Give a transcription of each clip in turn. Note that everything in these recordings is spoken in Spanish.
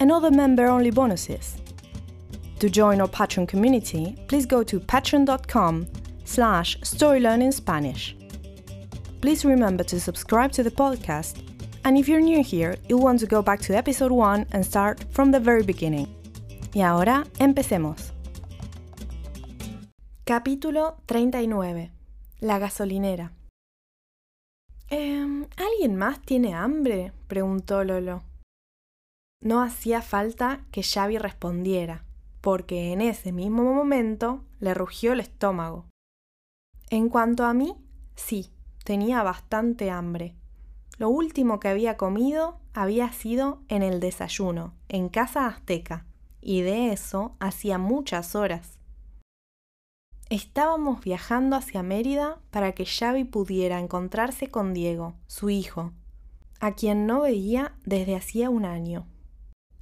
and other member-only bonuses. To join our Patreon community, please go to patreon.com slash storylearningspanish. Please remember to subscribe to the podcast, and if you're new here, you'll want to go back to episode 1 and start from the very beginning. Y ahora, empecemos. Capítulo 39. La gasolinera. Eh, ¿Alguien más tiene hambre? preguntó Lolo. No hacía falta que Xavi respondiera, porque en ese mismo momento le rugió el estómago. En cuanto a mí, sí, tenía bastante hambre. Lo último que había comido había sido en el desayuno, en casa azteca, y de eso hacía muchas horas. Estábamos viajando hacia Mérida para que Xavi pudiera encontrarse con Diego, su hijo, a quien no veía desde hacía un año.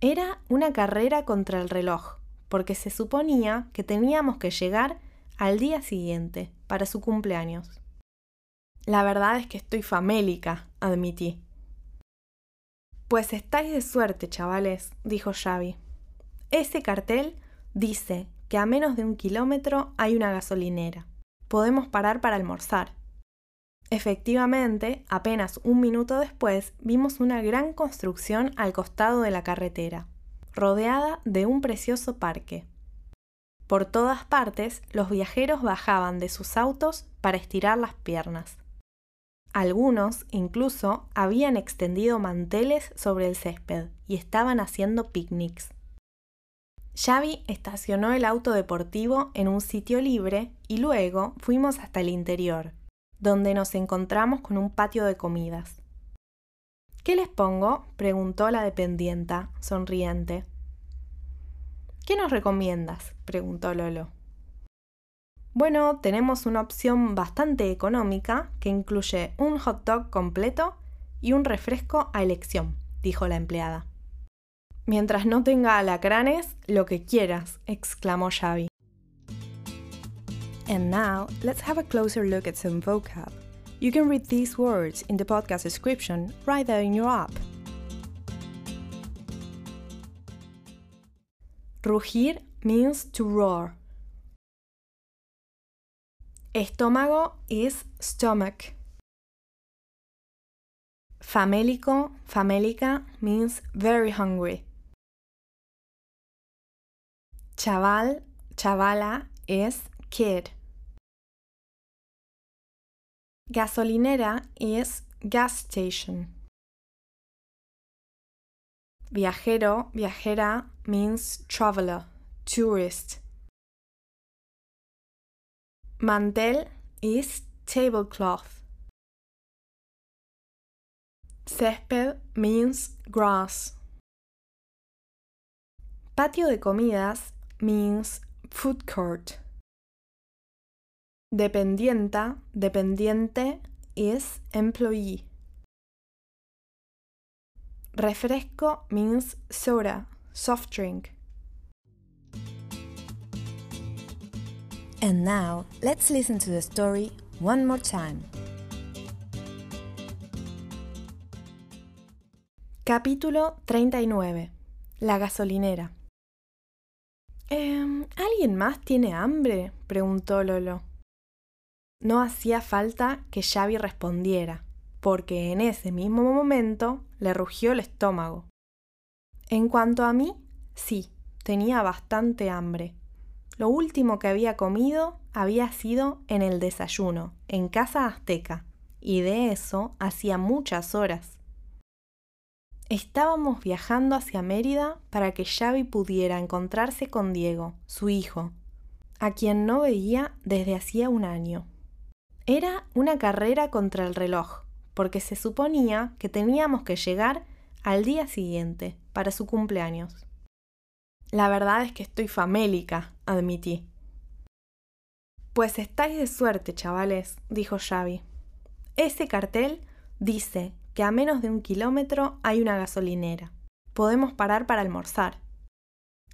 Era una carrera contra el reloj, porque se suponía que teníamos que llegar al día siguiente, para su cumpleaños. La verdad es que estoy famélica, admití. Pues estáis de suerte, chavales, dijo Xavi. Ese cartel dice que a menos de un kilómetro hay una gasolinera. Podemos parar para almorzar. Efectivamente, apenas un minuto después vimos una gran construcción al costado de la carretera, rodeada de un precioso parque. Por todas partes, los viajeros bajaban de sus autos para estirar las piernas. Algunos, incluso, habían extendido manteles sobre el césped y estaban haciendo picnics. Xavi estacionó el auto deportivo en un sitio libre y luego fuimos hasta el interior, donde nos encontramos con un patio de comidas. ¿Qué les pongo? preguntó la dependienta, sonriente. ¿Qué nos recomiendas? preguntó Lolo. Bueno, tenemos una opción bastante económica que incluye un hot dog completo y un refresco a elección, dijo la empleada. Mientras no tenga alacranes, lo que quieras, exclamó Xavi. And now, let's have a closer look at some vocab. You can read these words in the podcast description right there in your app. Rugir means to roar. Estómago is stomach. Famélico, famélica means very hungry. Chaval, chavala is kid. Gasolinera is gas station. Viajero, viajera means traveler, tourist. Mantel is tablecloth. Césped means grass. Patio de comidas means food court. Dependienta, dependiente is employee. Refresco means soda, soft drink. And now, let's listen to the story one more time. Capítulo 39. La gasolinera. Eh, ¿Alguien más tiene hambre? preguntó Lolo. No hacía falta que Xavi respondiera, porque en ese mismo momento le rugió el estómago. En cuanto a mí, sí, tenía bastante hambre. Lo último que había comido había sido en el desayuno, en casa azteca, y de eso hacía muchas horas. Estábamos viajando hacia Mérida para que Xavi pudiera encontrarse con Diego, su hijo, a quien no veía desde hacía un año. Era una carrera contra el reloj, porque se suponía que teníamos que llegar al día siguiente, para su cumpleaños. La verdad es que estoy famélica, admití. Pues estáis de suerte, chavales, dijo Xavi. Ese cartel dice que a menos de un kilómetro hay una gasolinera. Podemos parar para almorzar.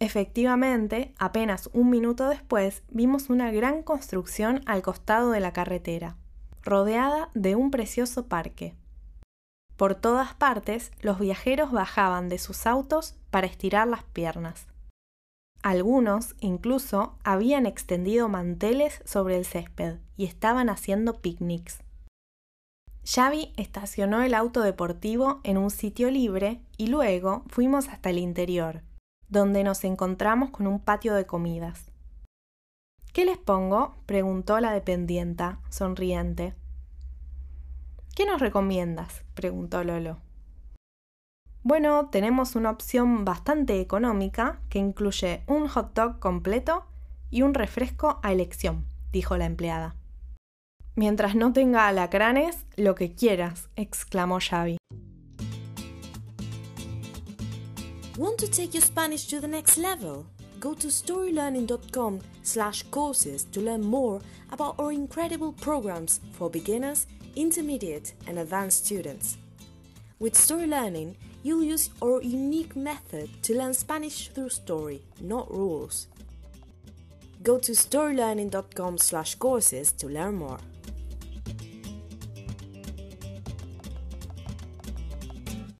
Efectivamente, apenas un minuto después vimos una gran construcción al costado de la carretera, rodeada de un precioso parque. Por todas partes los viajeros bajaban de sus autos para estirar las piernas. Algunos incluso habían extendido manteles sobre el césped y estaban haciendo picnics. Xavi estacionó el auto deportivo en un sitio libre y luego fuimos hasta el interior, donde nos encontramos con un patio de comidas. ¿Qué les pongo? preguntó la dependienta, sonriente. ¿Qué nos recomiendas? preguntó Lolo. Bueno, tenemos una opción bastante económica que incluye un hot dog completo y un refresco a elección, dijo la empleada. Mientras no tenga alacranes, lo que quieras, exclamó Xavi. Want to take your Spanish to the next level? Go to storylearning.com slash courses to learn more about our incredible programs for beginners, intermediate and advanced students. With Story Learning, you'll use our unique method to learn Spanish through story, not rules. Go to storylearning.com slash courses to learn more.